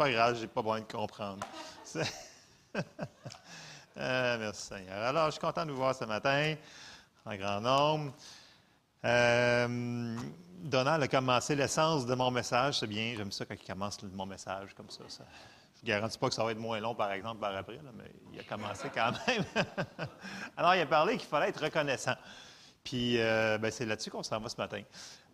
pas grave, j'ai pas besoin de comprendre. Euh, merci Seigneur. Alors, je suis content de vous voir ce matin, en grand nombre. Euh, Donald a commencé l'essence de mon message, c'est bien, j'aime ça quand il commence mon message comme ça. Je ne garantis pas que ça va être moins long, par exemple, par après, mais il a commencé quand même. Alors, il a parlé qu'il fallait être reconnaissant. Puis, euh, ben, c'est là-dessus qu'on s'en va ce matin.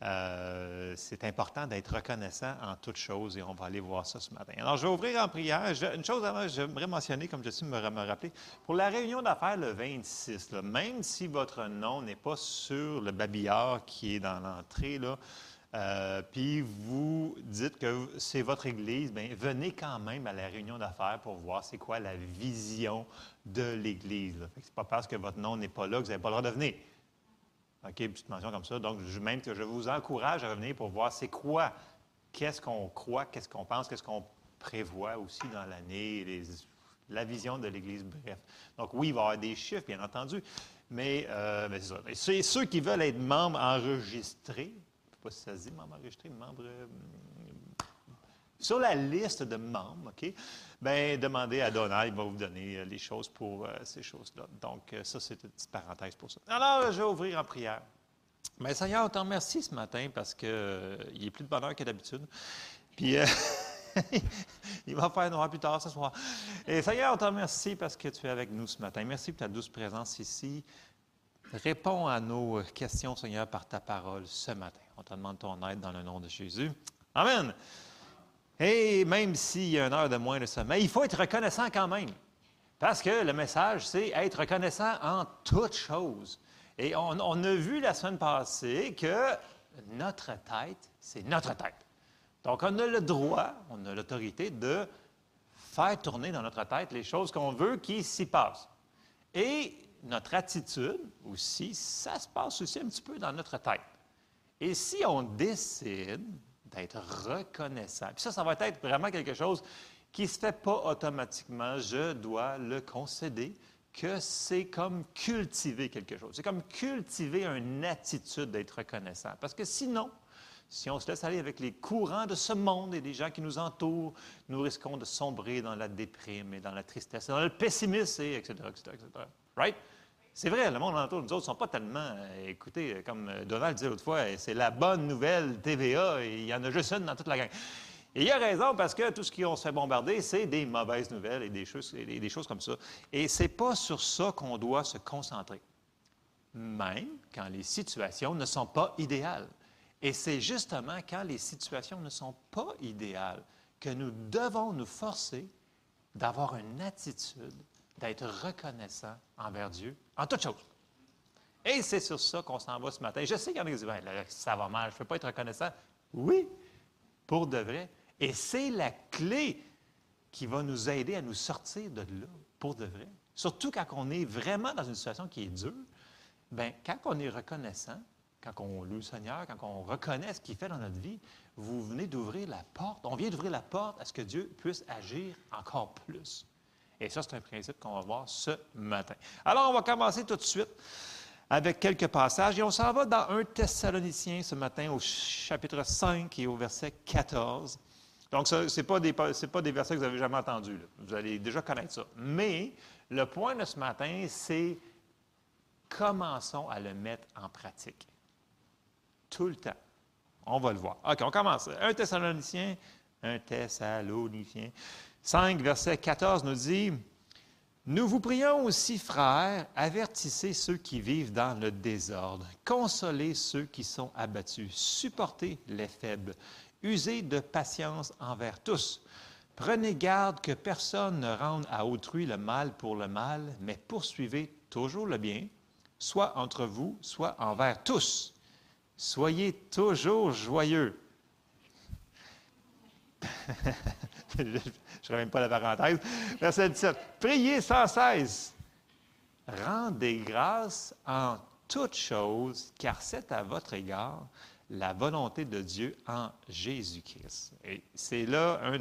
Euh, c'est important d'être reconnaissant en toutes choses et on va aller voir ça ce matin. Alors, je vais ouvrir en prière. une chose avant, j'aimerais mentionner, comme je suis me, me rappeler, pour la réunion d'affaires le 26, même si votre nom n'est pas sur le babillard qui est dans l'entrée, là, euh, puis vous dites que c'est votre Église, bien, venez quand même à la réunion d'affaires pour voir c'est quoi la vision de l'Église. Ce n'est pas parce que votre nom n'est pas là que vous n'avez pas le droit de venir. OK, petite mention comme ça. Donc, je, même que je vous encourage à revenir pour voir c'est quoi, qu'est-ce qu'on croit, qu'est-ce qu'on pense, qu'est-ce qu'on prévoit aussi dans l'année, la vision de l'Église, bref. Donc, oui, il va y avoir des chiffres, bien entendu, mais, euh, c'est ça. Et ceux qui veulent être membres enregistrés, je ne sais pas si ça se dit, membres enregistrés, membres. Euh, sur la liste de membres, OK? Bien, demandez à Donald, il va vous donner euh, les choses pour euh, ces choses-là. Donc, euh, ça, c'est une petite parenthèse pour ça. Alors, je vais ouvrir en prière. Bien, Seigneur, on t'en remercie ce matin parce qu'il est plus de bonheur que d'habitude. Puis, il va faire noir plus tard ce soir. Et Seigneur, on t'en remercie parce que tu es avec nous ce matin. Merci pour ta douce présence ici. Réponds à nos questions, Seigneur, par ta parole ce matin. On te demande ton aide dans le nom de Jésus. Amen. Et même s'il y a une heure de moins de sommeil, il faut être reconnaissant quand même. Parce que le message, c'est être reconnaissant en toutes choses. Et on, a vu la semaine passée que notre tête, c'est notre tête. Donc, on a le droit, on a l'autorité de faire tourner dans notre tête les choses qu'on veut qui s'y passent. Et notre attitude aussi, ça se passe aussi un petit peu dans notre tête. Et si on décide d'être reconnaissant. Puis ça, ça va être vraiment quelque chose qui ne se fait pas automatiquement. Je dois le concéder que c'est comme cultiver quelque chose. C'est comme cultiver une attitude d'être reconnaissant. Parce que sinon, si on se laisse aller avec les courants de ce monde et des gens qui nous entourent, nous risquons de sombrer dans la déprime et dans la tristesse, dans le pessimisme, et etc., etc., etc. Right? C'est vrai, le monde autour nous autres ne sont pas tellement. Euh, écoutez, comme euh, Donald disait l'autre fois, c'est la bonne nouvelle TVA il y en a juste une dans toute la gang. Et il a raison parce que tout ce qu'on se fait bombarder, c'est des mauvaises nouvelles et des choses, des choses comme ça. Et ce n'est pas sur ça qu'on doit se concentrer, même quand les situations ne sont pas idéales. Et c'est justement quand les situations ne sont pas idéales que nous devons nous forcer d'avoir une attitude d'être reconnaissant envers Dieu en toutes choses. Et c'est sur ça qu'on s'en va ce matin. Je sais qu'il y en a qui disent, ben, ça va mal, je ne peux pas être reconnaissant. Oui, pour de vrai. Et c'est la clé qui va nous aider à nous sortir de là, pour de vrai. Surtout quand on est vraiment dans une situation qui est dure, bien, quand on est reconnaissant, quand on loue le Seigneur, quand on reconnaît ce qu'il fait dans notre vie, vous venez d'ouvrir la porte, on vient d'ouvrir la porte à ce que Dieu puisse agir encore plus. Et ça, c'est un principe qu'on va voir ce matin. Alors, on va commencer tout de suite avec quelques passages. Et on s'en va dans un Thessaloniciens ce matin au chapitre 5 et au verset 14. Donc, ce n'est pas, des, pas des versets que vous avez jamais entendus. Vous allez déjà connaître ça. Mais le point de ce matin, c'est commençons à le mettre en pratique. Tout le temps. On va le voir. OK, on commence. Un Thessalonicien, un Thessalonicien. 5, verset 14 nous dit, Nous vous prions aussi, frères, avertissez ceux qui vivent dans le désordre, consolez ceux qui sont abattus, supportez les faibles, usez de patience envers tous. Prenez garde que personne ne rende à autrui le mal pour le mal, mais poursuivez toujours le bien, soit entre vous, soit envers tous. Soyez toujours joyeux. je ne même pas la parenthèse. Verset 17. Priez sans cesse. Rendez grâce en toutes choses, car c'est à votre égard la volonté de Dieu en Jésus-Christ. Et c'est là un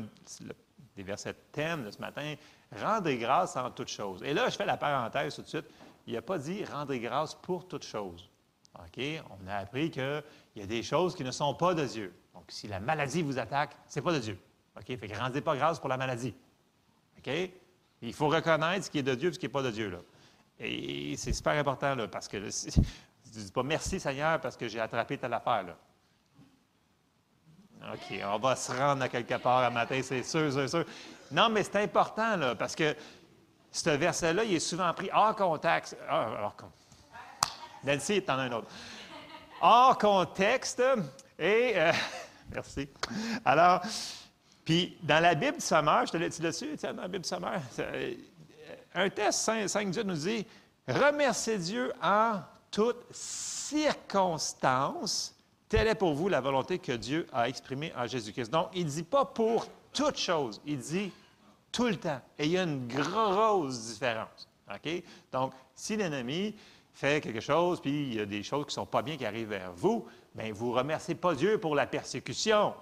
des versets thème de ce matin. Rendez grâce en toutes choses. Et là, je fais la parenthèse tout de suite. Il n'a pas dit rendez grâce pour toutes choses. OK? On a appris qu'il y a des choses qui ne sont pas de Dieu. Donc, si la maladie vous attaque, ce n'est pas de Dieu. OK? Fait que rendez pas grâce pour la maladie. OK? Il faut reconnaître ce qui est de Dieu et ce qui n'est pas de Dieu. Là. Et c'est super important, là, parce que je ne dis pas merci Seigneur parce que j'ai attrapé telle affaire. Là. OK, on va se rendre à quelque part à matin, c'est sûr, c'est sûr. Non, mais c'est important, là, parce que ce verset-là, il est souvent pris hors contexte. Ah, Nancy, t'en as un autre. Hors contexte, et. Euh, merci. Alors, puis dans la Bible Sommeur, je te l'ai dit dessus, dans la Bible Sommeur, euh, un test 5, 5 Dieu nous dit Remerciez Dieu en toutes circonstances Telle est pour vous la volonté que Dieu a exprimée en Jésus-Christ. Donc, il ne dit pas pour toute chose, il dit tout le temps. Et il y a une grosse différence. OK? Donc, si l'ennemi fait quelque chose, puis il y a des choses qui ne sont pas bien qui arrivent vers vous, bien, vous ne remerciez pas Dieu pour la persécution.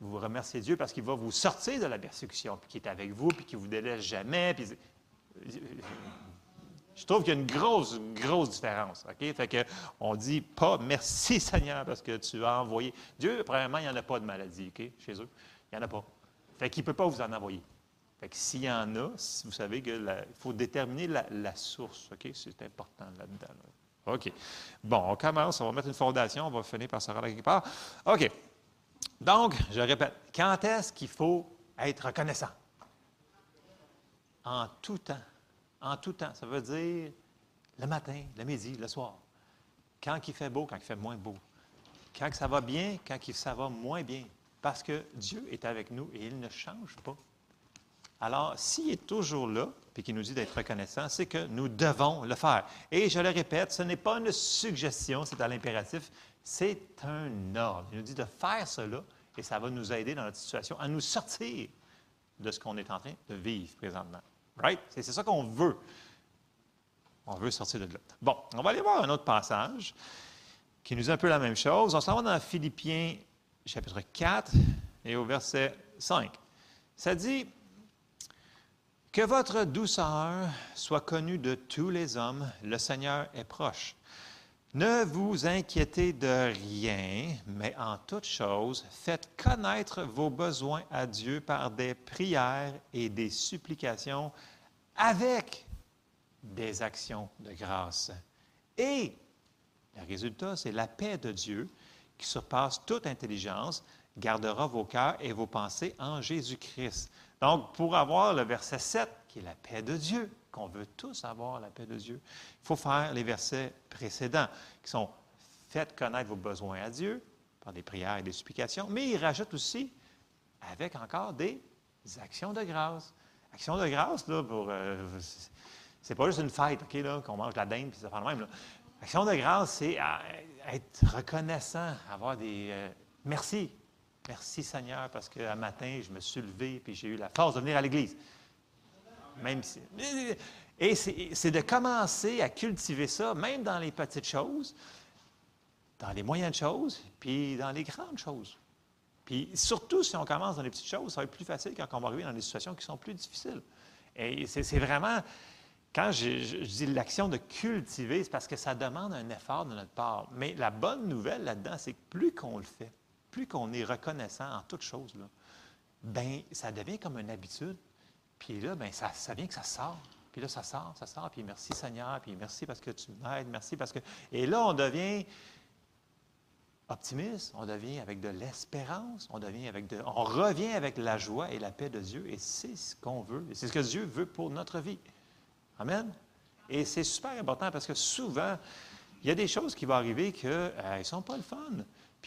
Vous remerciez Dieu parce qu'il va vous sortir de la persécution, puis qu'il est avec vous, puis qu'il ne vous délaisse jamais. Puis je trouve qu'il y a une grosse, grosse différence. OK? Fait que on dit pas merci Seigneur parce que tu as envoyé. Dieu, premièrement, il n'y en a pas de maladie, OK, chez eux. Il n'y en a pas. Fait qu'il ne peut pas vous en envoyer. Fait que s'il y en a, vous savez qu'il faut déterminer la, source. OK? C'est important là-dedans. OK. Bon, on commence, on va mettre une fondation, on va finir par se rendre quelque part. OK. Donc, je répète, quand est-ce qu'il faut être reconnaissant? En tout temps en tout temps. Ça veut dire le matin, le midi, le soir. Quand il fait beau, quand il fait moins beau. Quand ça va bien, quand ça va moins bien. Parce que Dieu est avec nous et il ne change pas. Alors, s'il est toujours là, puis qu'il nous dit d'être reconnaissant, c'est que nous devons le faire. Et je le répète, ce n'est pas une suggestion, c'est à l'impératif, c'est un ordre. Il nous dit de faire cela et ça va nous aider dans notre situation à nous sortir de ce qu'on est en train de vivre présentement. Right? C'est ça qu'on veut. On veut sortir de là. Bon, on va aller voir un autre passage qui nous dit un peu la même chose. On s'en va dans Philippiens chapitre 4 et au verset 5. Ça dit Que votre douceur soit connue de tous les hommes, le Seigneur est proche. Ne vous inquiétez de rien, mais en toute chose, faites connaître vos besoins à Dieu par des prières et des supplications avec des actions de grâce. Et le résultat, c'est la paix de Dieu qui surpasse toute intelligence, gardera vos cœurs et vos pensées en Jésus-Christ. Donc, pour avoir le verset 7, qui est la paix de Dieu, qu'on veut tous avoir la paix de Dieu, il faut faire les versets précédents, qui sont Faites connaître vos besoins à Dieu par des prières et des supplications, mais il rajoute aussi avec encore des actions de grâce. Action de grâce, là, pour. Euh, c'est pas juste une fête, OK, là, qu'on mange la dinde puis ça fait le même. Action de grâce, c'est être reconnaissant, avoir des. Euh, merci. Merci Seigneur, parce qu'un matin, je me suis levé puis j'ai eu la force de venir à l'Église. Même si. Et c'est de commencer à cultiver ça, même dans les petites choses, dans les moyennes choses, puis dans les grandes choses. Puis surtout, si on commence dans les petites choses, ça va être plus facile quand on va arriver dans des situations qui sont plus difficiles. Et c'est vraiment, quand je, dis l'action de cultiver, c'est parce que ça demande un effort de notre part. Mais la bonne nouvelle là-dedans, c'est que plus qu'on le fait, plus qu'on est reconnaissant en toutes choses, ben ça devient comme une habitude. Puis là, ben ça, vient que ça sort. Puis là, ça sort, ça sort. Puis merci Seigneur, puis merci parce que tu m'aides, merci parce que... Et là, on devient optimiste, on devient avec de l'espérance, on devient avec de, on revient avec la joie et la paix de Dieu, et c'est ce qu'on veut, c'est ce que Dieu veut pour notre vie. Amen. Et c'est super important parce que souvent, il y a des choses qui vont arriver qui euh, ne sont pas le fun.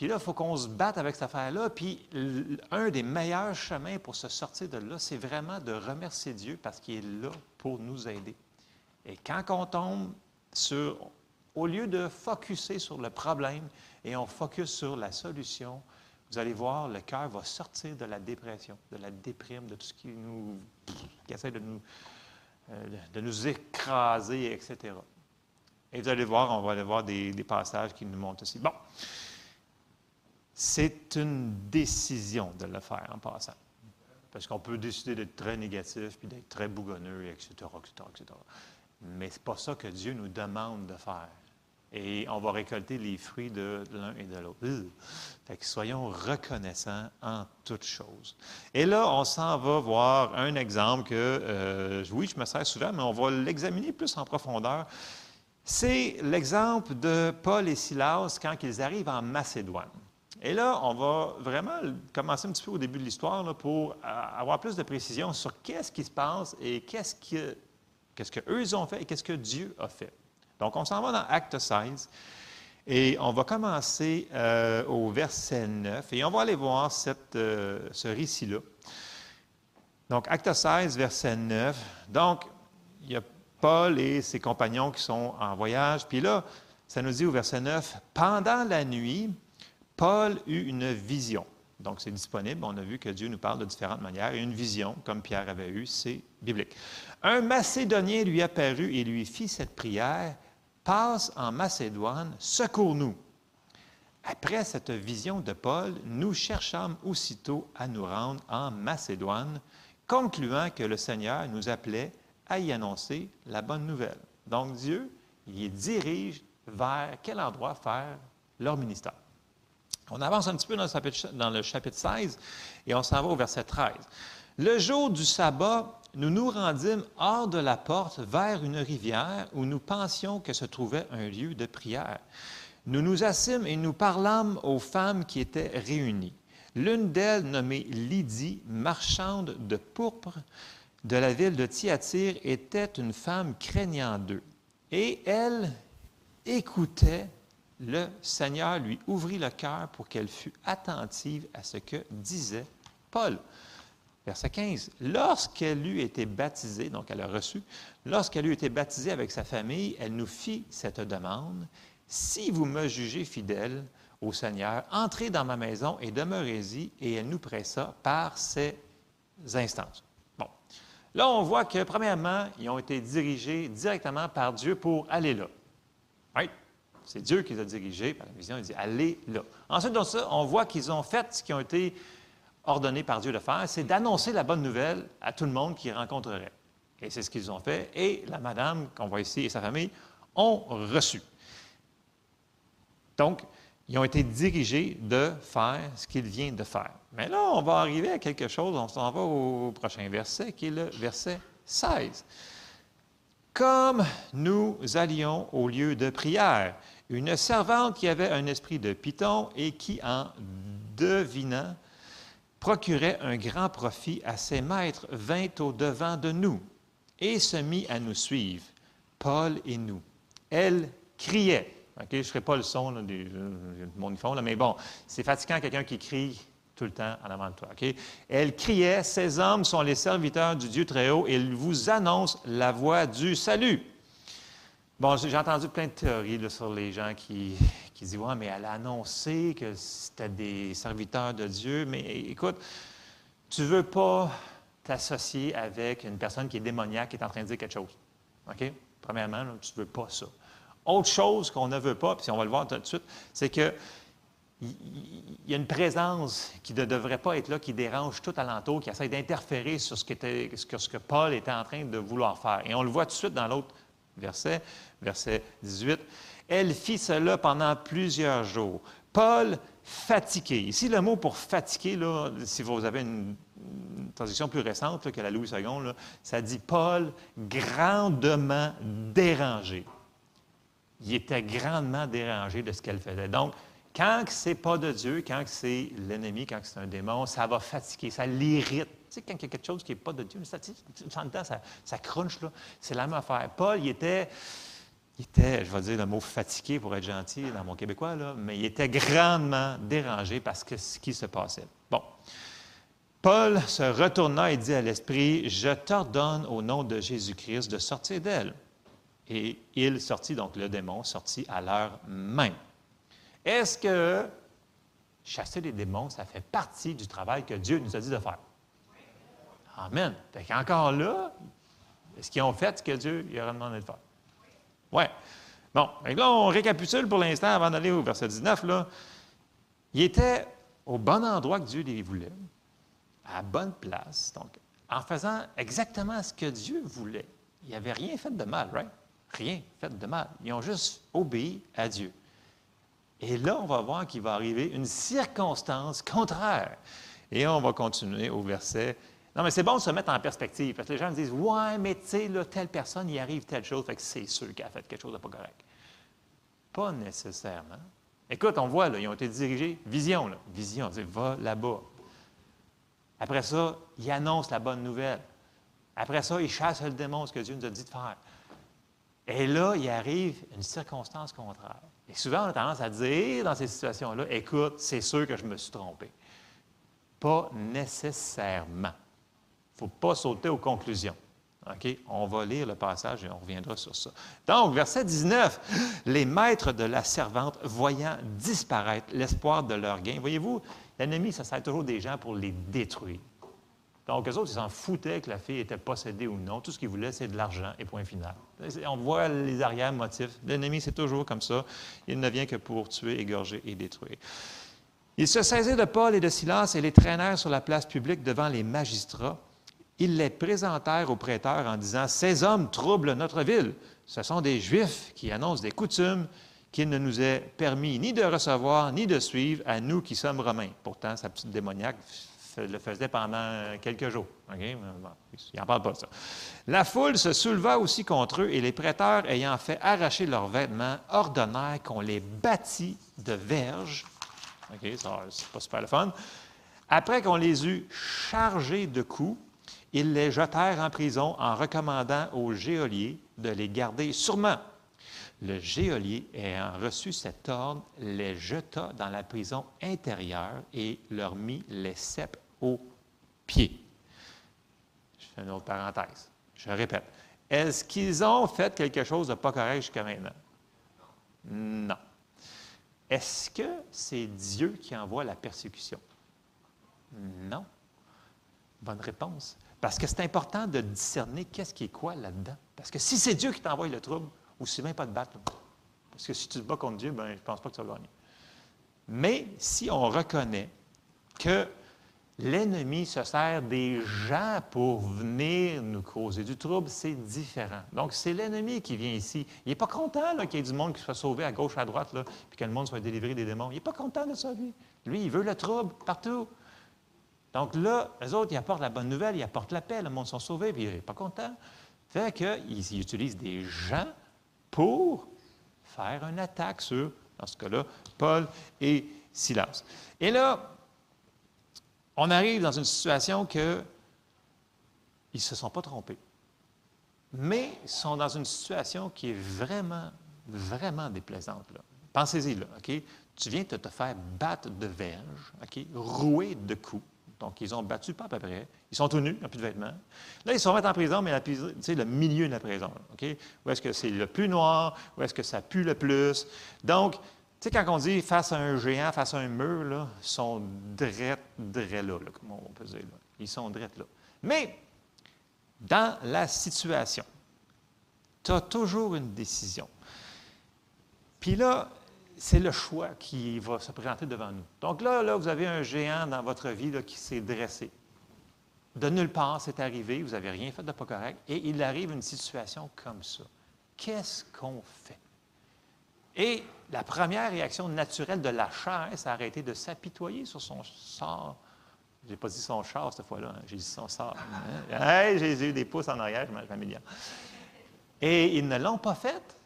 Puis là, il faut qu'on se batte avec cette affaire-là. Puis un des meilleurs chemins pour se sortir de là, c'est vraiment de remercier Dieu parce qu'il est là pour nous aider. Et quand on tombe sur, au lieu de focuser sur le problème, et on focus sur la solution, vous allez voir, le cœur va sortir de la dépression, de la déprime, de tout ce qui nous qui essaie de nous, euh, de nous écraser, etc. Et vous allez voir, on va aller voir des, des passages qui nous montrent aussi. Bon, c'est une décision de le faire en passant. Parce qu'on peut décider d'être très négatif, puis d'être très bougonneux, etc., etc., etc. Mais ce n'est pas ça que Dieu nous demande de faire. et on va récolter les fruits de, l'un et de l'autre. Fait que soyons reconnaissants en toutes choses. Et là, on s'en va voir un exemple que, euh, oui, je me sers souvent, mais on va l'examiner plus en profondeur. C'est l'exemple de Paul et Silas quand ils arrivent en Macédoine. Et là, on va vraiment commencer un petit peu au début de l'histoire pour avoir plus de précision sur qu'est-ce qui se passe et qu'est-ce qu'eux qu'est-ce ont fait et qu'est-ce que Dieu a fait. Donc, on s'en va dans Acte 16 et on va commencer euh, au verset 9 et on va aller voir euh, ce récit-là. Donc, Acte 16, verset 9. Donc, il y a Paul et ses compagnons qui sont en voyage. Puis là, ça nous dit au verset 9, Pendant la nuit, Paul eut une vision. Donc, c'est disponible. On a vu que Dieu nous parle de différentes manières. Et une vision, comme Pierre avait eu, c'est biblique. Un Macédonien lui apparut et lui fit cette prière passe en Macédoine, secours-nous. Après cette vision de Paul, nous cherchâmes aussitôt à nous rendre en Macédoine, concluant que le Seigneur nous appelait à y annoncer la bonne nouvelle. Donc Dieu, il dirige vers quel endroit faire leur ministère? On avance un petit peu dans le chapitre, dans le chapitre 16 et on s'en va au verset 13. Le jour du sabbat, nous nous rendîmes hors de la porte vers une rivière où nous pensions que se trouvait un lieu de prière. Nous nous assîmes et nous parlâmes aux femmes qui étaient réunies. L'une d'elles, nommée Lydie, marchande de pourpre de la ville de Thyatire, était une femme craignant d'eux. Et elle écoutait le Seigneur lui ouvrit le cœur pour qu'elle fût attentive à ce que disait Paul. Verset 15. Lorsqu'elle eut été baptisée, donc elle a reçu, lorsqu'elle eut été baptisée avec sa famille, elle nous fit cette demande. Si vous me jugez fidèle au Seigneur, entrez dans ma maison et demeurez-y, et elle nous pressa par ses instances. Bon. Là, on voit que, premièrement, ils ont été dirigés directement par Dieu pour aller là. C'est Dieu qui les a dirigés par la vision. Il dit allez là. Ensuite, dans ça, on voit qu'ils ont fait ce qui ont été ordonné par Dieu de faire, c'est d'annoncer la bonne nouvelle à tout le monde qui rencontrerait. Et c'est ce qu'ils ont fait. Et la madame qu'on voit ici et sa famille ont reçu. Donc, ils ont été dirigés de faire ce qu'ils viennent de faire. Mais là, on va arriver à quelque chose, on s'en va au prochain verset, qui est le verset 16. Comme nous allions au lieu de prière, une servante qui avait un esprit de python et qui, en devinant procurait un grand profit à ses maîtres, vint au-devant de nous et se mit à nous suivre, Paul et nous. Elle criait. je ne ferai pas le son là, du, mon fond, mais bon, c'est fatigant quelqu'un qui crie le temps en avant de toi. Elle criait, Ces hommes sont les serviteurs du Dieu très haut et ils vous annoncent la voie du salut. Bon, j'ai entendu plein de théories sur les gens qui, disent Ouais, mais elle a annoncé que c'était des serviteurs de Dieu. Mais écoute, tu ne veux pas t'associer avec une personne qui est démoniaque, qui est en train de dire quelque chose. OK? Premièrement, tu ne veux pas ça. Autre chose qu'on ne veut pas, puis on va le voir tout de suite, c'est que il y a une présence qui ne devrait pas être là, qui dérange tout alentour, qui essaie d'interférer sur ce, que, Paul était en train de vouloir faire. Et on le voit tout de suite dans l'autre verset, verset 18. Elle fit cela pendant plusieurs jours. Paul fatigué. Ici, le mot pour fatiguer, là, si vous avez une, transition plus récente que la Louis II, ça dit Paul grandement dérangé. Il était grandement dérangé de ce qu'elle faisait. Donc, quand ce n'est pas de Dieu, quand c'est l'ennemi, quand c'est un démon, ça va fatiguer, ça l'irrite. Tu sais, quand il y a quelque chose qui n'est pas de Dieu, ça, ça, ça crunche, là. C'est la même affaire. Paul, il était, il était, je vais dire le mot fatigué pour être gentil dans mon québécois, là, mais il était grandement dérangé parce que ce qui se passait. Bon. Paul se retourna et dit à l'esprit, Je t'ordonne au nom de Jésus-Christ de sortir d'elle. Et il sortit, donc le démon sortit à l'heure même. Est-ce que chasser les démons, ça fait partie du travail que Dieu nous a dit de faire? Amen. Fait qu'encore là, est-ce qu'ils ont fait ce que Dieu leur a demandé de faire? Oui. Bon, là, on récapitule pour l'instant avant d'aller au verset 19. Là. Il était au bon endroit que Dieu les voulait, à la bonne place, donc en faisant exactement ce que Dieu voulait. Il n'avait rien fait de mal, right? rien fait de mal. Ils ont juste obéi à Dieu. Et là, on va voir qu'il va arriver une circonstance contraire. Et on va continuer au verset. Non, mais c'est bon de se mettre en perspective, parce que les gens disent Ouais, mais tu sais, telle personne, il arrive telle chose, fait que c'est sûr qu'elle a fait quelque chose de pas correct. Pas nécessairement. Écoute, on voit, là, ils ont été dirigés, vision, là, vision, on dit Va là-bas. Après ça, ils annoncent la bonne nouvelle. Après ça, ils chassent le démon, ce que Dieu nous a dit de faire. Et là, il arrive une circonstance contraire. Et souvent, on a tendance à dire dans ces situations-là, écoute, c'est sûr que je me suis trompé. Pas nécessairement. Il ne faut pas sauter aux conclusions. OK? On va lire le passage et on reviendra sur ça. Donc, verset 19. Les maîtres de la servante, voyant disparaître l'espoir de leur gain. Voyez-vous, l'ennemi, ça sert toujours des gens pour les détruire. Donc, eux autres, ils s'en foutaient que la fille était possédée ou non. Tout ce qu'ils voulaient, c'est de l'argent et point final. On voit les arrières motifs. L'ennemi, c'est toujours comme ça. Il ne vient que pour tuer, égorger et détruire. Ils se saisirent de Paul et de Silas et les traînèrent sur la place publique devant les magistrats. Ils les présentèrent aux prêteurs en disant Ces hommes troublent notre ville. Ce sont des Juifs qui annoncent des coutumes qu'il ne nous est permis ni de recevoir ni de suivre à nous qui sommes romains. Pourtant, sa petite démoniaque le faisait pendant quelques jours. il n'en pas ça. La foule se souleva aussi contre eux et les prêteurs, ayant fait arracher leurs vêtements, ordonnèrent qu'on les bâtît de verges. OK, c'est pas super le fun. Après qu'on les eut chargés de coups, ils les jetèrent en prison en recommandant aux geôliers de les garder sûrement. Le geôlier, ayant reçu cet ordre, les jeta dans la prison intérieure et leur mit les cèpes aux pieds. Je fais une autre parenthèse. Je répète. Est-ce qu'ils ont fait quelque chose de pas correct jusqu'à maintenant? Non. Est-ce que c'est Dieu qui envoie la persécution? Non. Bonne réponse. Parce que c'est important de discerner qu'est-ce qui est quoi là-dedans. Parce que si c'est Dieu qui t'envoie le trouble, aussi bien pas de battre. Parce que si tu te bats contre Dieu, ben, je ne pense pas que tu vas gagner. Mais si on reconnaît que l'ennemi se sert des gens pour venir nous causer du trouble, c'est différent. Donc, c'est l'ennemi qui vient ici. Il n'est pas content qu'il y ait du monde qui soit sauvé à gauche, à droite, puis que le monde soit délivré des démons. Il n'est pas content de ça, lui. Lui, il veut le trouble partout. Donc là, les autres, ils apportent la bonne nouvelle, ils apportent la paix, le monde sont sauvés, puis il n'est pas content. Fait qu'ils utilisent des gens pour faire une attaque sur, dans ce cas-là, Paul et Silas. Et là, on arrive dans une situation que ils ne se sont pas trompés, mais ils sont dans une situation qui est vraiment, vraiment déplaisante. Pensez-y, là, OK? Tu viens de te faire battre de verge, OK? Rouer de coups. Donc, ils ont battu pas à peu près. Ils sont tous nus, ils n'ont plus de vêtements. Là, ils sont mis en prison, mais sais, le milieu de la prison. Où est-ce que c'est le plus noir? Où est-ce que ça pue le plus? Donc, tu sais, quand on dit face à un géant, face à un mur, là, ils sont drettes, drettes là, comme on peut dire. Là. Ils sont drettes là. Mais, dans la situation, tu as toujours une décision. Puis là, c'est le choix qui va se présenter devant nous. Donc là, là vous avez un géant dans votre vie qui s'est dressé. De nulle part, c'est arrivé, vous n'avez rien fait de pas correct, et il arrive une situation comme ça. Qu'est-ce qu'on fait? Et la première réaction naturelle de la chair, ça a été de s'apitoyer sur son sort. Je n'ai pas dit son char cette fois-là, hein, j'ai dit son sort. Hey, j'ai eu des pouces en arrière, je m'améliore. Et ils ne l'ont pas fait.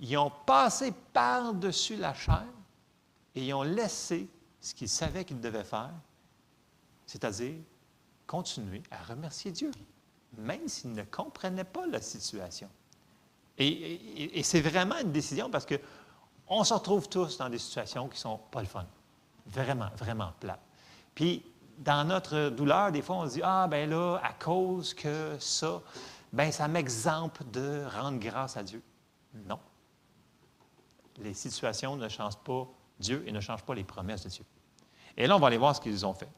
Ils ont passé par-dessus la chair et ils ont laissé ce qu'ils savaient qu'ils devaient faire, c'est-à-dire continuer à remercier Dieu, même s'ils ne comprenaient pas la situation. Et, c'est vraiment une décision parce qu'on se retrouve tous dans des situations qui ne sont pas le fun. Vraiment, vraiment plates. Puis, dans notre douleur, des fois, on se dit Ah, ben là, à cause que ça, ben ça m'exemple de rendre grâce à Dieu. Non les situations ne changent pas Dieu et ne changent pas les promesses de Dieu. Et là, on va aller voir ce qu'ils ont fait.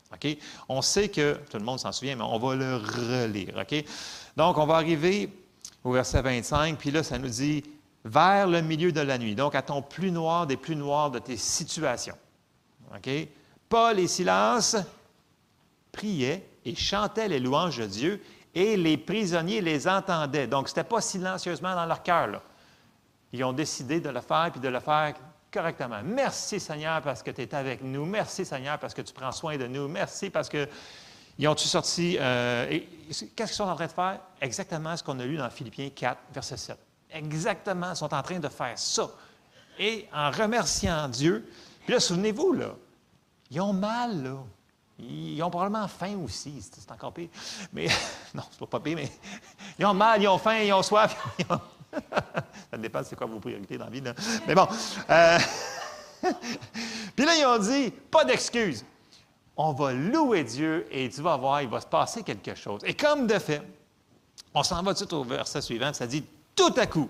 On sait que, tout le monde s'en souvient, mais on va le relire. Donc, on va arriver au verset 25, puis là, ça nous dit vers le milieu de la nuit. Donc, à ton plus noir des plus noirs de tes situations. OK? Paul et Silas priaient et chantaient les louanges de Dieu, Et les prisonniers les entendaient. Donc, ce n'était pas silencieusement dans leur cœur. Ils ont décidé de le faire, puis de le faire correctement. Merci Seigneur parce que tu es avec nous. Merci Seigneur parce que tu prends soin de nous. Merci parce que ils ont-tu sorti. Euh, qu'est-ce qu'ils sont en train de faire? Exactement ce qu'on a lu dans Philippiens 4, verset 7. Exactement, sont en train de faire ça. Et en remerciant Dieu, puis là, souvenez-vous, là, ils ont mal, là. Ils ont probablement faim aussi, c'est encore pire. Mais, non, c'est pas pas pire, mais ils ont mal, ils ont faim, ils ont soif. Ça dépend c'est quoi vos priorités dans la vie. Là. Mais bon. Euh, puis là, ils ont dit, pas d'excuses. On va louer Dieu et tu vas voir, il va se passer quelque chose. Et comme de fait, on s'en va tout de suite au verset suivant, ça dit tout à coup.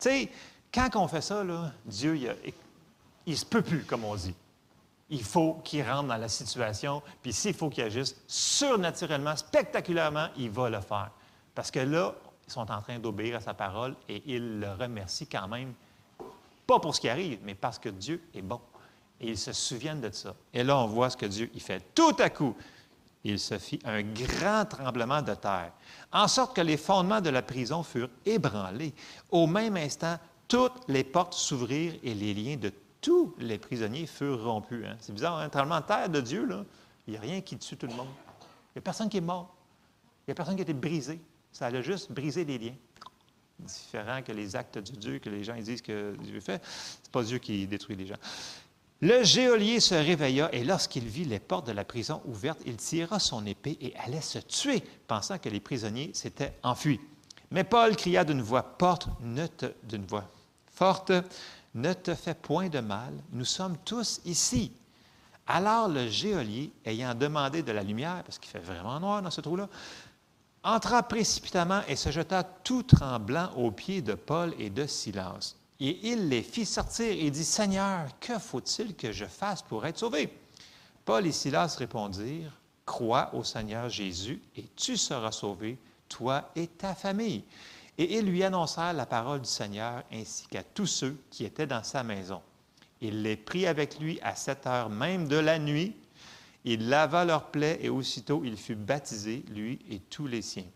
Tu sais, quand on fait ça, Dieu, il ne se peut plus, comme on dit. Il faut qu'il rentre dans la situation, puis s'il faut qu'il agisse surnaturellement, spectaculairement, il va le faire. Parce que là, ils sont en train d'obéir à sa parole et ils le remercient quand même, pas pour ce qui arrive, mais parce que Dieu est bon. Et ils se souviennent de ça. Et là, on voit ce que Dieu il fait. Tout à coup, il se fit un grand tremblement de terre, en sorte que les fondements de la prison furent ébranlés. Au même instant, toutes les portes s'ouvrirent et les liens de tous les prisonniers furent rompus. Hein. C'est bizarre, un hein? tremblement de terre de Dieu, là. Il n'y a rien qui tue tout le monde. Il n'y a personne qui est mort. Il n'y a personne qui a été brisé. Ça a juste brisé les liens. Différent que les actes de Dieu, que les gens disent que Dieu fait. Ce n'est pas Dieu qui détruit les gens. Le geôlier se réveilla et lorsqu'il vit les portes de la prison ouvertes, il tira son épée et allait se tuer, pensant que les prisonniers s'étaient enfuis. Mais Paul cria d'une voix forte, d'une voix forte, ne te fais point de mal, nous sommes tous ici. Alors le geôlier, ayant demandé de la lumière, parce qu'il fait vraiment noir dans ce trou-là, entra précipitamment et se jeta tout tremblant aux pieds de Paul et de Silas. Et il les fit sortir et dit, Seigneur, que faut-il que je fasse pour être sauvé? Paul et Silas répondirent, Crois au Seigneur Jésus et tu seras sauvé, toi et ta famille. Et ils lui annoncèrent la parole du Seigneur ainsi qu'à tous ceux qui étaient dans sa maison. Il les prit avec lui à cette heure même de la nuit il lava leurs plaies et aussitôt il fut baptisé, lui et tous les siens.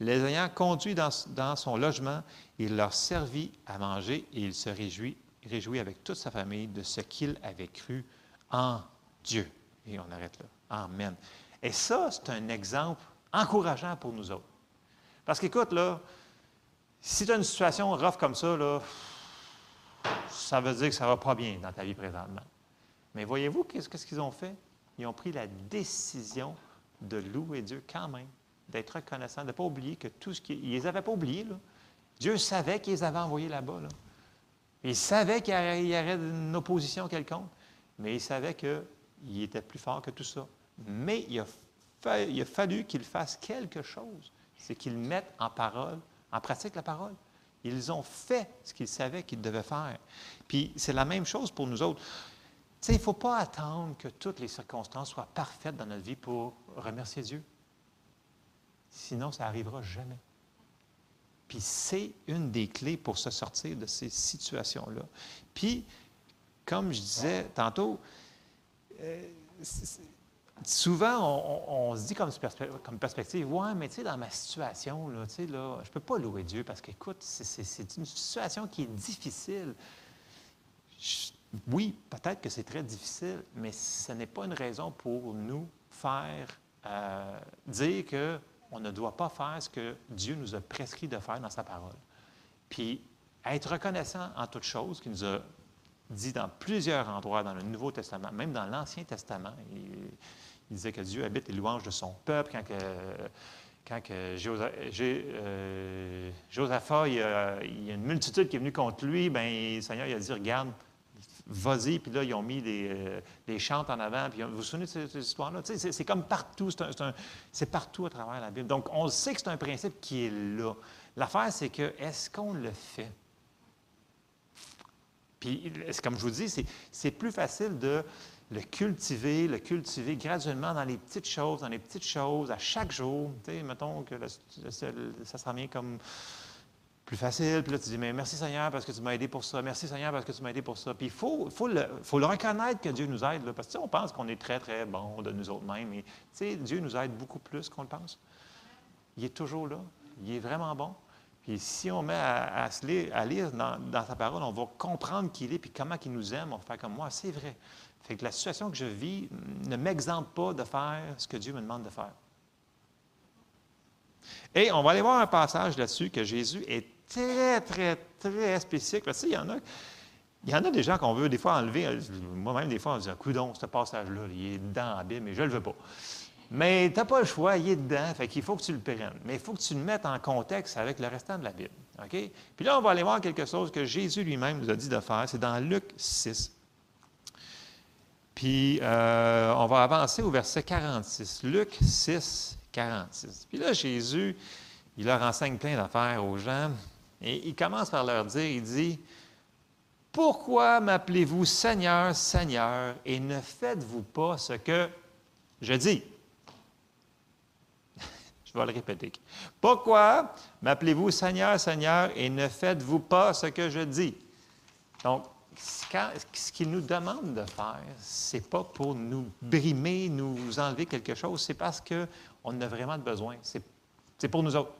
Les ayant conduits dans, son logement, il leur servit à manger et il se réjouit, avec toute sa famille de ce qu'il avait cru en Dieu. Et on arrête là. Amen. Et ça, c'est un exemple encourageant pour nous autres. Parce qu'écoute, là, si tu as une situation rough comme ça, là, ça veut dire que ça ne va pas bien dans ta vie présentement. Mais voyez-vous qu'est-ce qu'ils ont fait? ils ont pris la décision de louer Dieu quand même, d'être reconnaissants, de ne pas oublier que tout ce qui... Ils avaient pas oubliés, là. Dieu savait qu'ils les avait envoyés là-bas. Là. Il savait qu'il y aurait une opposition quelconque, mais il savait qu'il était plus fort que tout ça. Mais il a, il a fallu qu'ils fassent quelque chose. C'est qu'ils mettent en parole, en pratique la parole. Ils ont fait ce qu'ils savaient qu'ils devaient faire. Puis c'est la même chose pour nous autres il ne faut pas attendre que toutes les circonstances soient parfaites dans notre vie pour remercier Dieu. Sinon, ça n'arrivera jamais. Puis c'est une des clés pour se sortir de ces situations-là. Puis, comme je disais tantôt, euh, souvent, on, se dit comme, perspective, ouais, mais tu sais, dans ma situation, là, là, je ne peux pas louer Dieu parce qu'écoute, c'est une situation qui est difficile oui, peut-être que c'est très difficile, mais ce n'est pas une raison pour nous faire euh, dire qu'on ne doit pas faire ce que Dieu nous a prescrit de faire dans sa parole. Puis, être reconnaissant en toutes choses, qu'il nous a dit dans plusieurs endroits dans le Nouveau Testament, même dans l'Ancien Testament. Il, disait que Dieu habite les louanges de son peuple quand que, quand que euh, il y, a, une multitude qui est venue contre lui, bien, le Seigneur il a dit, regarde, vas-y, puis là, ils ont mis des, euh, chantes en avant. Puis, vous vous souvenez de cette, histoire-là? C'est comme partout, c'est partout à travers la Bible. Donc, on sait que c'est un principe qui est là. L'affaire, c'est que, est-ce qu'on le fait? Puis, comme je vous dis, c'est plus facile de le cultiver, le cultiver graduellement dans les petites choses, dans les petites choses, à chaque jour. Mettons que ça sera bien comme plus facile. Puis là, tu dis, mais merci Seigneur parce que tu m'as aidé pour ça. Merci Seigneur parce que tu m'as aidé pour ça. Puis il faut, faut, le, faut le reconnaître que Dieu nous aide. Là, parce que on pense qu'on est très, très bon de nous autres mêmes. Mais Dieu nous aide beaucoup plus qu'on le pense. il est toujours là. Il est vraiment bon. Puis si on met à, lire, à lire dans, sa parole, on va comprendre qui il est, puis comment il nous aime, on va faire comme moi. C'est vrai. Fait que la situation que je vis ne m'exemple pas de faire ce que Dieu me demande de faire. Et on va aller voir un passage là-dessus que Jésus est très, très, très spécifique. Parce que, il y en a. Il y en a des gens qu'on veut des fois enlever. Moi-même, des fois, on dit Coudon, ce passage-là, il est dedans la Bible, mais je ne le veux pas. Mais tu n'as pas le choix, il est dedans, fait qu'il faut que tu le prennes. Mais il faut que tu le mettes en contexte avec le restant de la Bible. Puis là, on va aller voir quelque chose que Jésus lui-même nous a dit de faire. C'est dans Luc 6. Puis euh, on va avancer au verset 46. Luc 6, 46. Puis là, Jésus, il leur enseigne plein d'affaires aux gens. Et il commence par leur dire, il dit, Pourquoi m'appelez-vous Seigneur, Seigneur, et ne faites-vous pas ce que je dis? Je vais le répéter. Pourquoi m'appelez-vous Seigneur, Seigneur, et ne faites-vous pas ce que je dis? Donc, ce qu'il nous demande de faire, ce n'est pas pour nous brimer, nous enlever quelque chose, c'est parce qu'on a vraiment besoin. C'est pour nous autres,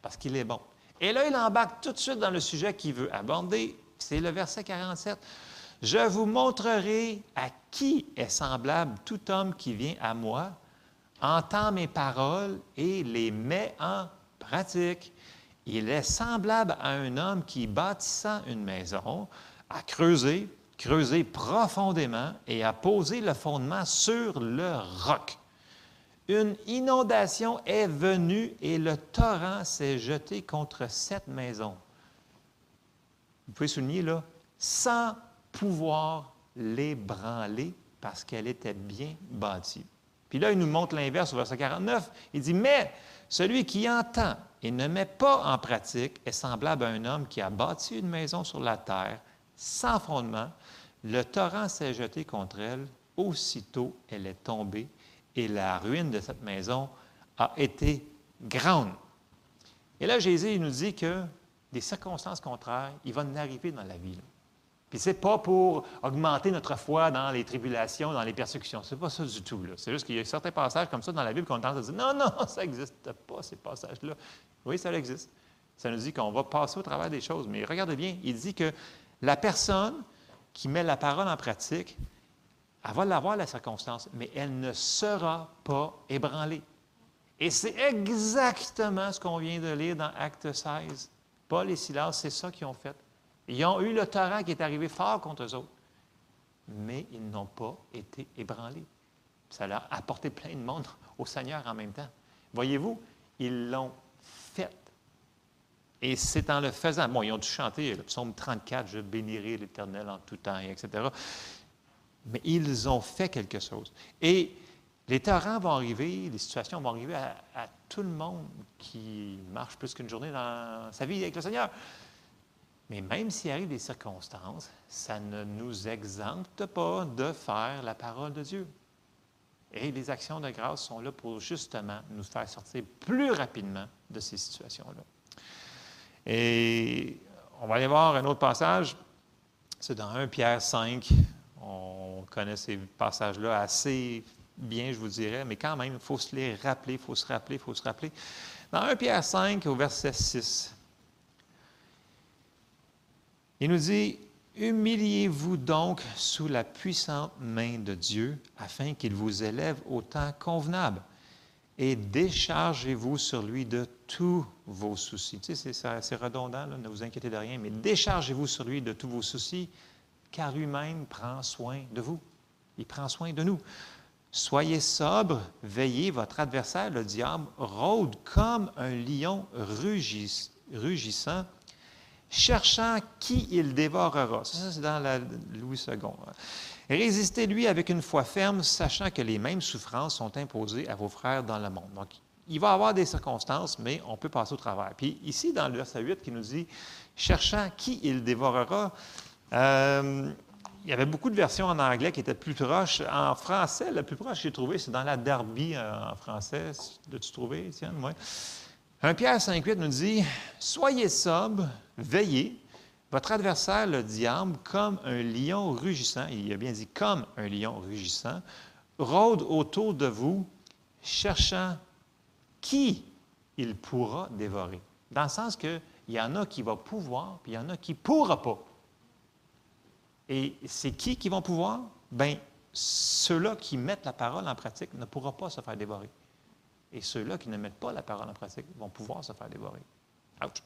parce qu'il est bon. Et là, il embarque tout de suite dans le sujet qu'il veut aborder. C'est le verset 47. Je vous montrerai à qui est semblable tout homme qui vient à moi entend mes paroles et les met en pratique. Il est semblable à un homme qui, bâtissant une maison, a creusé, creusé profondément et a posé le fondement sur le roc. Une inondation est venue et le torrent s'est jeté contre cette maison. Vous pouvez souligner là, sans pouvoir l'ébranler parce qu'elle était bien bâtie. Puis là, il nous montre l'inverse au verset 49. Il dit, mais celui qui entend et ne met pas en pratique est semblable à un homme qui a bâti une maison sur la terre sans fondement. Le torrent s'est jeté contre elle. Aussitôt, elle est tombée et la ruine de cette maison a été grande. Et là, Jésus nous dit que des circonstances contraires, il va nous arriver dans la vie. Puis c'est pas pour augmenter notre foi dans les tribulations, dans les persécutions. C'est pas ça du tout. C'est juste qu'il y a certains passages comme ça dans la Bible qu'on tente de dire non, non, ça n'existe pas, ces passages-là. Oui, ça existe. Ça nous dit qu'on va passer au travers des choses. Mais regardez bien, il dit que la personne qui met la parole en pratique, elle va l'avoir la circonstance, mais elle ne sera pas ébranlée. Et c'est exactement ce qu'on vient de lire dans Acte 16. Paul et Silas, c'est ça qu'ils ont fait. Ils ont eu le torrent qui est arrivé fort contre eux autres, mais ils n'ont pas été ébranlés. Ça leur a apporté plein de monde au Seigneur en même temps. Voyez-vous, ils l'ont fait. Et c'est en le faisant. Bon, ils ont dû chanter le psaume 34, Je bénirai l'Éternel en tout temps, etc. Mais ils ont fait quelque chose. Et les torrents vont arriver, les situations vont arriver à, tout le monde qui marche plus qu'une journée dans sa vie avec le Seigneur. Mais même s'il arrive des circonstances, ça ne nous exempte pas de faire la parole de Dieu. Et les actions de grâce sont là pour justement nous faire sortir plus rapidement de ces situations-là. Et on va aller voir un autre passage. C'est dans 1 Pierre 5. On connaît ces passages-là assez bien, je vous dirais, mais quand même, il faut se les rappeler, il faut se rappeler, il faut se rappeler. Dans 1 Pierre 5, au verset 6, il nous dit, Humiliez-vous donc sous la puissante main de Dieu afin qu'il vous élève au temps convenable et déchargez-vous sur lui de tous vos soucis. Tu sais, c'est redondant, ne vous inquiétez de rien, mais déchargez-vous sur lui de tous vos soucis, car lui-même prend soin de vous. Il prend soin de nous. Soyez sobre, veillez, votre adversaire, le diable, rôde comme un lion rugissant cherchant qui il dévorera. Ça, c'est dans la Louis II. Résistez-lui avec une foi ferme, sachant que les mêmes souffrances sont imposées à vos frères dans le monde. Donc, il va y avoir des circonstances, mais on peut passer au travers. Puis ici, dans le verset 8, qui nous dit cherchant qui il dévorera, euh, il y avait beaucoup de versions en anglais qui étaient plus proches. En français, le plus proche que j'ai trouvé, c'est dans la Derby euh, en français. L'as-tu trouvé, Tiens, moi? 1 Pierre 5,8 nous dit Soyez sobre, veillez. Votre adversaire, le diable, comme un lion rugissant, il a bien dit comme un lion rugissant, rôde autour de vous, cherchant qui il pourra dévorer. Dans le sens qu'il y en a qui vont pouvoir, puis il y en a qui ne pourra pas. Et c'est qui qui vont pouvoir? Bien, ceux-là qui mettent la parole en pratique ne pourront pas se faire dévorer. Et ceux-là qui ne mettent pas la parole en pratique vont pouvoir se faire dévorer. Ouch!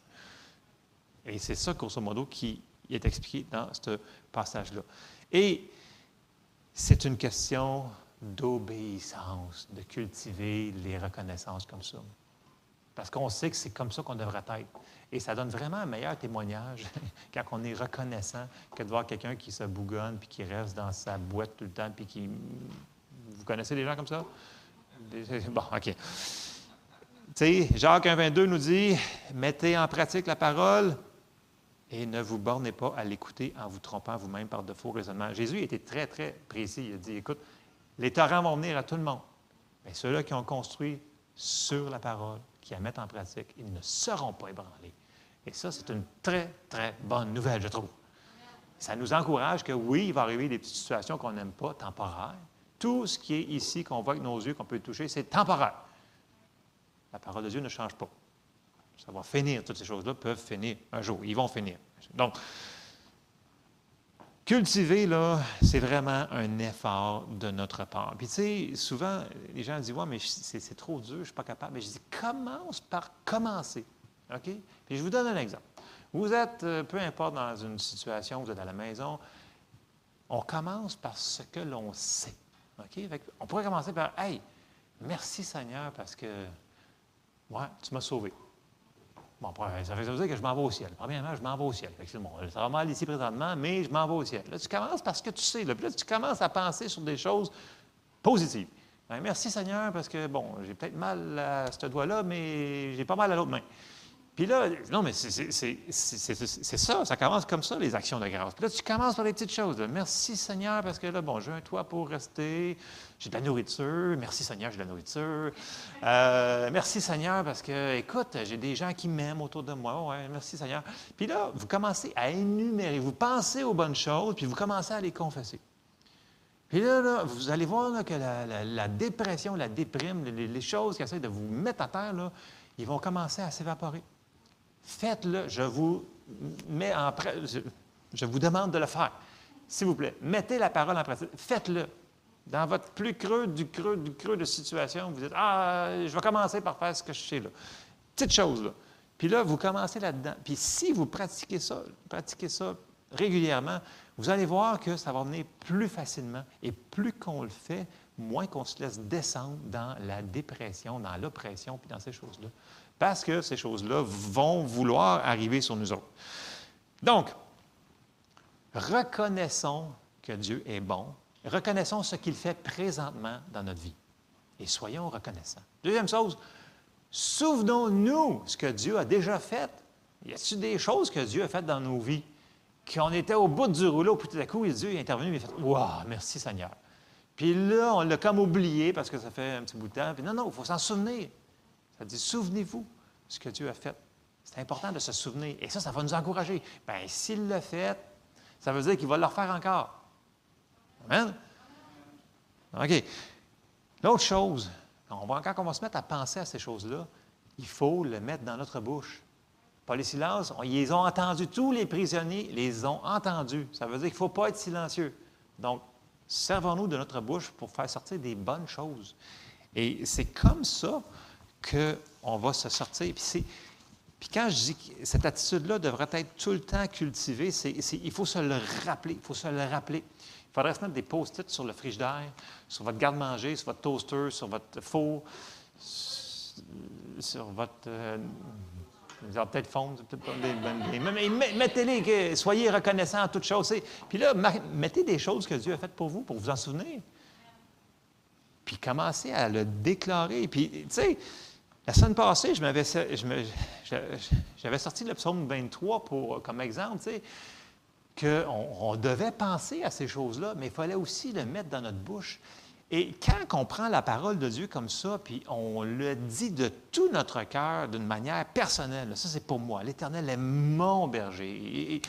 Et c'est ça, grosso modo, qui est expliqué dans ce passage-là. Et c'est une question d'obéissance, de cultiver les reconnaissances comme ça. Parce qu'on sait que c'est comme ça qu'on devrait être. Et ça donne vraiment un meilleur témoignage quand on est reconnaissant que de voir quelqu'un qui se bougonne puis qui reste dans sa boîte tout le temps puis qui. Vous connaissez des gens comme ça? Bon, OK. Tu sais, Jacques 1,22 nous dit Mettez en pratique la parole et ne vous bornez pas à l'écouter en vous trompant vous-même par de faux raisonnements. Jésus était très, très précis. Il a dit Écoute, les torrents vont venir à tout le monde. Mais ceux-là qui ont construit sur la parole, qui la mettent en pratique, ils ne seront pas ébranlés. Et ça, c'est une très, très bonne nouvelle, je trouve. Ça nous encourage que oui, il va arriver des petites situations qu'on n'aime pas, temporaires. Tout ce qui est ici, qu'on voit avec nos yeux, qu'on peut toucher, c'est temporaire. La parole de Dieu ne change pas. Ça va finir. Toutes ces choses-là peuvent finir un jour. Ils vont finir. Donc, Cultiver, là, c'est vraiment un effort de notre part. Puis, tu sais, souvent, les gens disent Ouais, mais c'est trop dur, je ne suis pas capable. Mais je dis Commence par commencer. OK? Puis, je vous donne un exemple. Vous êtes, euh, peu importe dans une situation, vous êtes à la maison, on commence par ce que l'on sait. OK? on pourrait commencer par Hey, merci Seigneur parce que, ouais, tu m'as sauvé. Bon, ça veut dire que je m'en vais au ciel. Premièrement, je m'en vais au ciel. bon, ça va mal ici présentement, mais je m'en vais au ciel. Là, tu commences parce que tu sais. Là, puis là, tu commences à penser sur des choses positives. Ben, merci Seigneur, parce que, bon, j'ai peut-être mal à ce doigt-là, mais j'ai pas mal à l'autre main. Puis là, non, mais c'est ça, ça commence comme ça, les actions de grâce. Puis là, tu commences par les petites choses. Merci Seigneur, parce que là, bon, j'ai un toit pour rester, j'ai de la nourriture. Merci Seigneur, j'ai de la nourriture. Euh, merci Seigneur, parce que, écoute, j'ai des gens qui m'aiment autour de moi. Ouais, merci Seigneur. Puis là, vous commencez à énumérer, vous pensez aux bonnes choses, puis vous commencez à les confesser. Puis là, vous allez voir que la, dépression, la déprime, les, les, choses qui essaient de vous mettre à terre, là, ils vont commencer à s'évaporer. Faites-le. Je vous mets en je, vous demande de le faire. S'il vous plaît, mettez la parole en pratique. Faites-le. Dans votre plus creux du creux du creux de situation, vous dites Ah, je vais commencer par faire ce que je sais là. Petite chose là. Puis là, vous commencez là-dedans. Puis si vous pratiquez ça, pratiquez ça régulièrement, vous allez voir que ça va venir plus facilement. Et plus qu'on le fait, moins qu'on se laisse descendre dans la dépression, dans l'oppression, puis dans ces choses-là parce que ces choses-là vont vouloir arriver sur nous autres. Donc, reconnaissons que Dieu est bon, reconnaissons ce qu'il fait présentement dans notre vie et soyons reconnaissants. Deuxième chose, souvenons-nous ce que Dieu a déjà fait. Y a-t-il des choses que Dieu a faites dans nos vies? Qu'on était au bout du rouleau, puis tout à coup, Dieu est intervenu et fait Waouh, merci Seigneur. Puis là, on l'a comme oublié parce que ça fait un petit bout de temps. Puis non, non, il faut s'en souvenir. Ça dit, souvenez-vous ce que Dieu a fait. C'est important de se souvenir. Et ça, ça va nous encourager. Bien, s'il l'a fait, ça veut dire qu'il va le refaire encore. Amen? OK. L'autre chose, on va, quand on va se mettre à penser à ces choses-là, il faut le mettre dans notre bouche. Paul et Silas, ils les ont entendus. Tous les prisonniers les ont entendus. Ça veut dire qu'il ne faut pas être silencieux. Donc, servons-nous de notre bouche pour faire sortir des bonnes choses. Et c'est comme ça qu'on va se sortir. Puis, quand je dis que cette attitude-là devrait être tout le temps cultivée, c'est, il faut se le rappeler. Il faut se le rappeler. Il faudrait se mettre des post-it sur le frigidaire, sur votre garde-manger, sur votre toaster, sur votre four, sur votre. Euh, peut-être fondre, peut-être mettez-les, soyez reconnaissants en toutes choses. Puis là, mettez des choses que Dieu a faites pour vous, pour vous en souvenir. Puis commencez à le déclarer. Puis, tu sais, la semaine passée, je j'avais sorti le psaume 23 pour, comme exemple, qu'on on devait penser à ces choses-là, mais il fallait aussi le mettre dans notre bouche. Et quand on prend la parole de Dieu comme ça, puis on le dit de tout notre cœur d'une manière personnelle, ça c'est pour moi, l'Éternel est mon berger.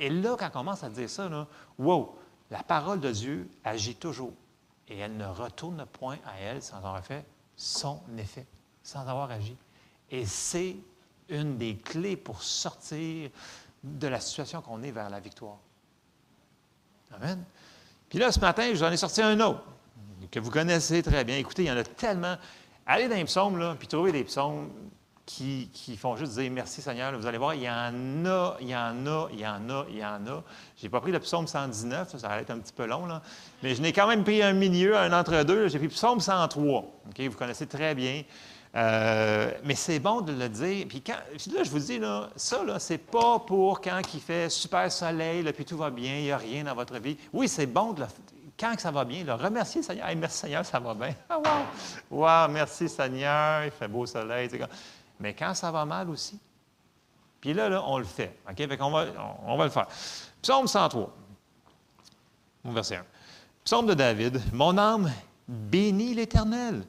Et, là, quand on commence à dire ça, là, wow, la parole de Dieu agit toujours. Et elle ne retourne point à elle sans avoir fait son effet sans avoir agi. Et c'est une des clés pour sortir de la situation qu'on est vers la victoire. Amen. Puis là, ce matin, je vous en ai sorti un autre, que vous connaissez très bien. Écoutez, il y en a tellement. Allez dans les psaumes, là, puis trouvez des psaumes qui, font juste dire merci Seigneur. Vous allez voir, il y en a, il y en a, il y en a, il y en a. Je n'ai pas pris le psaume 119, ça, va être un petit peu long, là. mais je n'ai quand même pris un milieu, un entre-deux. J'ai pris psaume 103. Vous connaissez très bien. Euh, mais c'est bon de le dire. Puis, là, je vous dis, là, ça, là, c'est pas pour quand il fait super soleil, là, puis tout va bien, il n'y a rien dans votre vie. Oui, c'est bon de le, quand ça va bien, le remercier Seigneur. merci Seigneur, ça va bien. Ah, wow! wow! merci Seigneur, il fait beau soleil. Mais quand ça va mal aussi. Puis là, là on le fait. OK? On, va, on, va le faire. Psaume 103, verset 1. Psaume de David. Mon âme bénit l'Éternel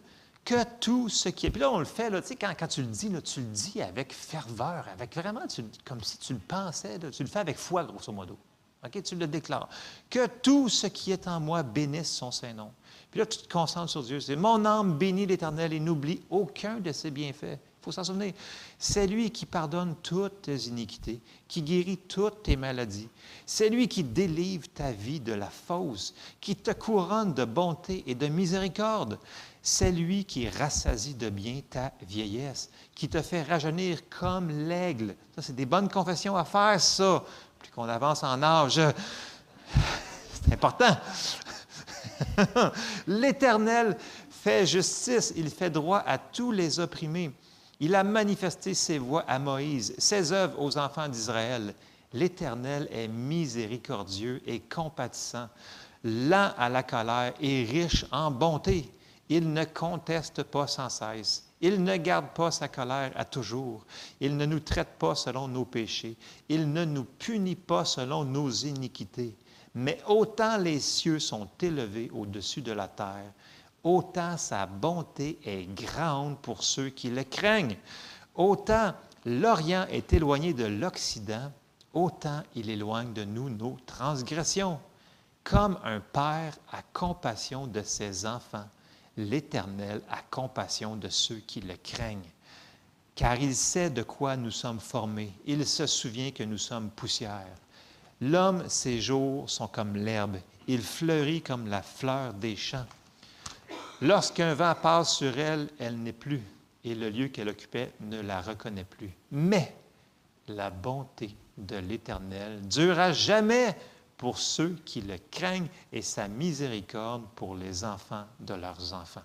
que tout ce qui est. Puis là, on le fait, là, tu sais, quand, quand, tu le dis, tu le dis avec ferveur, avec vraiment, comme si tu le pensais, tu le fais avec foi, grosso modo. OK? Tu le déclares. Que tout ce qui est en moi bénisse son Saint-Nom. Puis là, tu te concentres sur Dieu. C'est Mon âme bénit l'Éternel et n'oublie aucun de ses bienfaits. Il faut s'en souvenir. C'est lui qui pardonne toutes tes iniquités, qui guérit toutes tes maladies. C'est lui qui délivre ta vie de la fausse, qui te couronne de bonté et de miséricorde. C'est lui qui rassasie de bien ta vieillesse, qui te fait rajeunir comme l'aigle. Ça, c'est des bonnes confessions à faire, ça. Plus qu'on avance en âge, c'est important. L'Éternel fait justice, il fait droit à tous les opprimés. Il a manifesté ses voies à Moïse, ses œuvres aux enfants d'Israël. L'Éternel est miséricordieux et compatissant, lent à la colère et riche en bonté. Il ne conteste pas sans cesse. Il ne garde pas sa colère à toujours. Il ne nous traite pas selon nos péchés. Il ne nous punit pas selon nos iniquités. Mais autant les cieux sont élevés au-dessus de la terre, autant sa bonté est grande pour ceux qui le craignent. Autant l'Orient est éloigné de l'Occident, autant il éloigne de nous nos transgressions. Comme un père a compassion de ses enfants, l'Éternel a compassion de ceux qui le craignent, car il sait de quoi nous sommes formés. Il se souvient que nous sommes poussière. L'homme, ses jours sont comme l'herbe. Il fleurit comme la fleur des champs. Lorsqu'un vent passe sur elle, elle n'est plus, et le lieu qu'elle occupait ne la reconnaît plus. Mais la bonté de l'Éternel dure à jamais pour ceux qui le craignent et sa miséricorde pour les enfants de leurs enfants.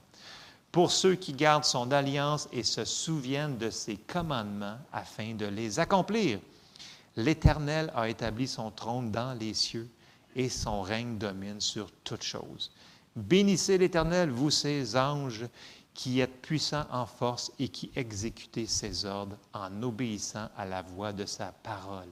Pour ceux qui gardent son alliance et se souviennent de ses commandements afin de les accomplir. L'Éternel a établi son trône dans les cieux et son règne domine sur toutes choses. Bénissez l'Éternel, vous ses anges, qui êtes puissants en force et qui exécutez ses ordres en obéissant à la voix de sa parole.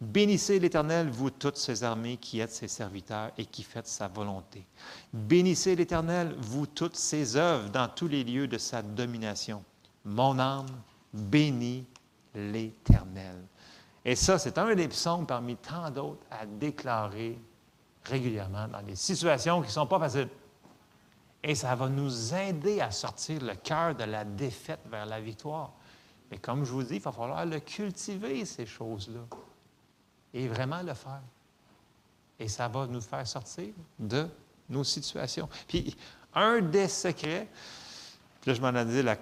Bénissez l'Éternel, vous toutes ses armées qui êtes ses serviteurs et qui faites sa volonté. Bénissez l'Éternel, vous toutes ses œuvres dans tous les lieux de sa domination. Mon âme bénit l'Éternel. Et ça, c'est un des psaumes parmi tant d'autres à déclarer régulièrement dans des situations qui ne sont pas faciles. Et ça va nous aider à sortir le cœur de la défaite vers la victoire. Mais comme je vous dis, il va falloir le cultiver, ces choses-là et vraiment le faire. Et ça va nous faire sortir de nos situations. Puis, un des secrets, puis là, je m'en ai dit la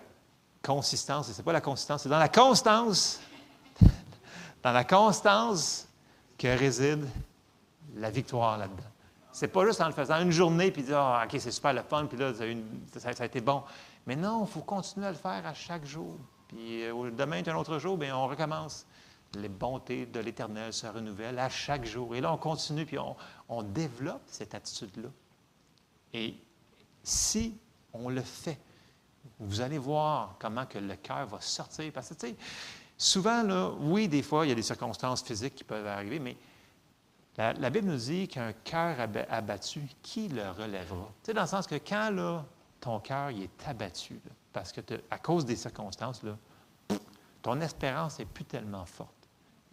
consistance, et c'est pas la consistance, c'est dans la constance, dans la constance que réside la victoire là-dedans. C'est pas juste en le faisant une journée puis dire ah, OK, c'est super le fun, puis là, ça, a été bon. Mais non, il faut continuer à le faire à chaque jour. Puis euh, demain est un autre jour, bien, on recommence les bontés de l'Éternel se renouvellent à chaque jour. Et là, on continue, puis on, développe cette attitude-là. Et si on le fait, vous allez voir comment que le cœur va sortir. Parce que, tu sais, souvent, là, oui, des fois, il y a des circonstances physiques qui peuvent arriver, mais la, Bible nous dit qu'un cœur abattu, qui le relèvera? Tu dans le sens que quand, ton cœur, est abattu, parce que à cause des circonstances, ton espérance n'est plus tellement forte.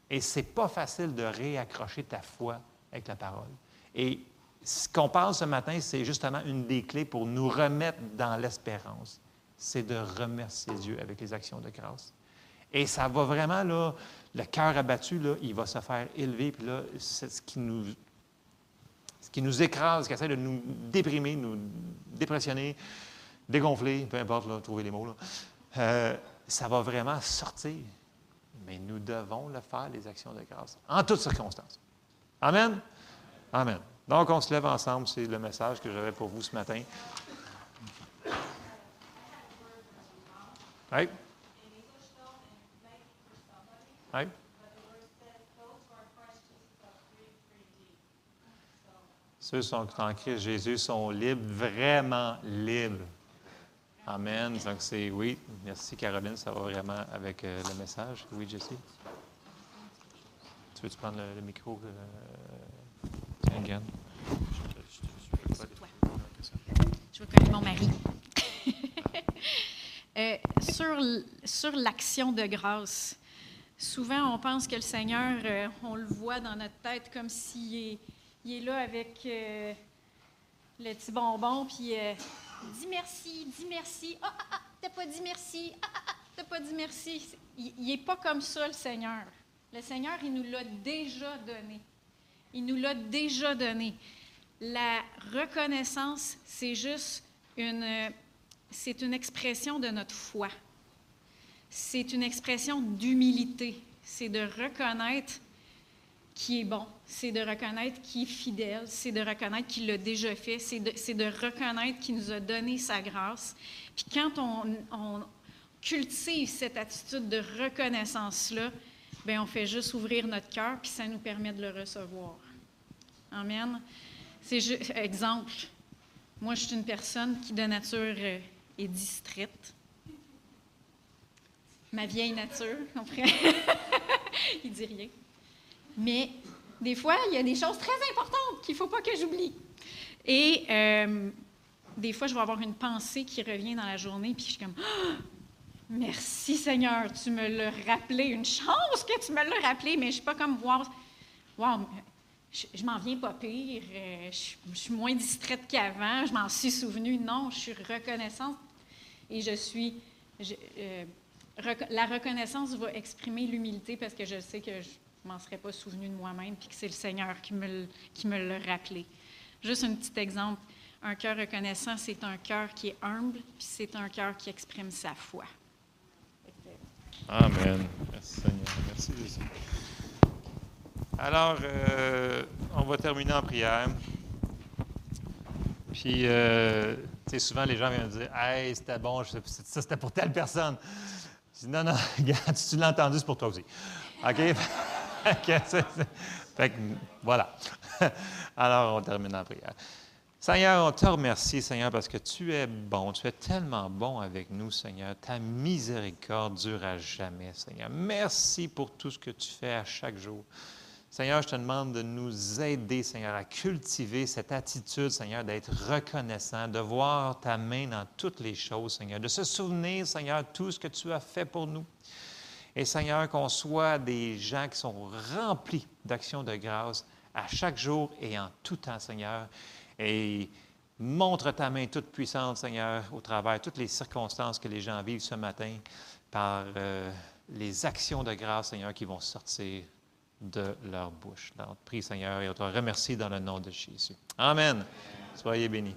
Et ce n'est pas facile de réaccrocher ta foi avec la parole. Et ce qu'on parle ce matin, c'est justement une des clés pour nous remettre dans l'espérance. C'est de remercier Dieu avec les actions de grâce. Et ça va vraiment, là, le cœur abattu, là, il va se faire élever, puis là, c'est ce qui nous, ce qui nous écrase, ce qui essaie de nous déprimer, nous dépressionner, dégonfler, peu importe, là, trouver les mots, là. Euh, ça va vraiment sortir. Mais nous devons le faire, les actions de grâce, en toutes circonstances. Amen? Amen. Donc, on se lève ensemble, c'est le message que j'avais pour vous ce matin. Oui? Oui? Ceux qui sont en Christ Jésus sont libres, vraiment libres. Amen. Donc, c'est oui. Merci, Caroline. Ça va vraiment avec euh, le message. Oui, Jessie. Tu veux-tu prendre le, micro? Euh, tiens, Je veux connaître mon mari. Euh, sur sur l'action de grâce, souvent on pense que le Seigneur, on le voit dans notre tête comme s'il est, il là avec le petit bonbon, puis dis merci, dis merci. Ah, ah, ah, t'as pas dit merci. Ah, ah, t'as pas dit merci. Il n'est pas comme ça, le Seigneur. Le Seigneur, il nous l'a déjà donné. Il nous l'a déjà donné. La reconnaissance, c'est juste une, c'est une expression de notre foi. C'est une expression d'humilité. C'est de reconnaître qui est bon, c'est de reconnaître qui est fidèle, c'est de reconnaître qu'il l'a déjà fait, c'est de, reconnaître qu'il nous a donné sa grâce. Puis quand on, cultive cette attitude de reconnaissance-là, bien, on fait juste ouvrir notre cœur, puis ça nous permet de le recevoir. Amen. C'est exemple, moi, je suis une personne qui, de nature, euh, est distraite. Ma vieille nature, pourrait. Il dit rien. Mais des fois, il y a des choses très importantes qu'il ne faut pas que j'oublie. Et euh, des fois, je vais avoir une pensée qui revient dans la journée, puis je suis comme! Merci Seigneur, tu me l'as rappelé. Une chance que tu me l'as rappelé, mais je ne suis pas comme wow, wow je, m'en viens pas pire, euh, je, suis moins distraite qu'avant, je m'en suis souvenue. Non, je suis reconnaissante et je suis. Euh, la reconnaissance va exprimer l'humilité parce que je sais que je, je m'en serais pas souvenu de moi-même, puis que c'est le Seigneur qui me, me l'a rappelé. Juste un petit exemple. Un cœur reconnaissant, c'est un cœur qui est humble, puis c'est un cœur qui exprime sa foi. Amen. Merci Seigneur. Merci Jésus. Alors, euh, on va terminer en prière. Puis, euh, tu sais, souvent les gens viennent dire Hey, c'était bon, ça c'était pour telle personne. Je dis Non, non, regarde, si tu l'as entendu, c'est pour toi aussi. OK? fait que, voilà. Alors, on termine en prière. Seigneur, on te remercie, Seigneur, parce que tu es bon. Tu es tellement bon avec nous, Seigneur. Ta miséricorde dure à jamais, Seigneur. Merci pour tout ce que tu fais à chaque jour. Seigneur, je te demande de nous aider, Seigneur, à cultiver cette attitude, Seigneur, d'être reconnaissant, de voir ta main dans toutes les choses, Seigneur, de se souvenir, Seigneur, tout ce que tu as fait pour nous. Et Seigneur, qu'on soit des gens qui sont remplis d'actions de grâce à chaque jour et en tout temps, Seigneur. Et montre ta main toute puissante, Seigneur, au travers de toutes les circonstances que les gens vivent ce matin par euh, les actions de grâce, Seigneur, qui vont sortir de leur bouche. Alors, prie, Seigneur, et on te remercie dans le nom de Jésus. Amen. Soyez bénis.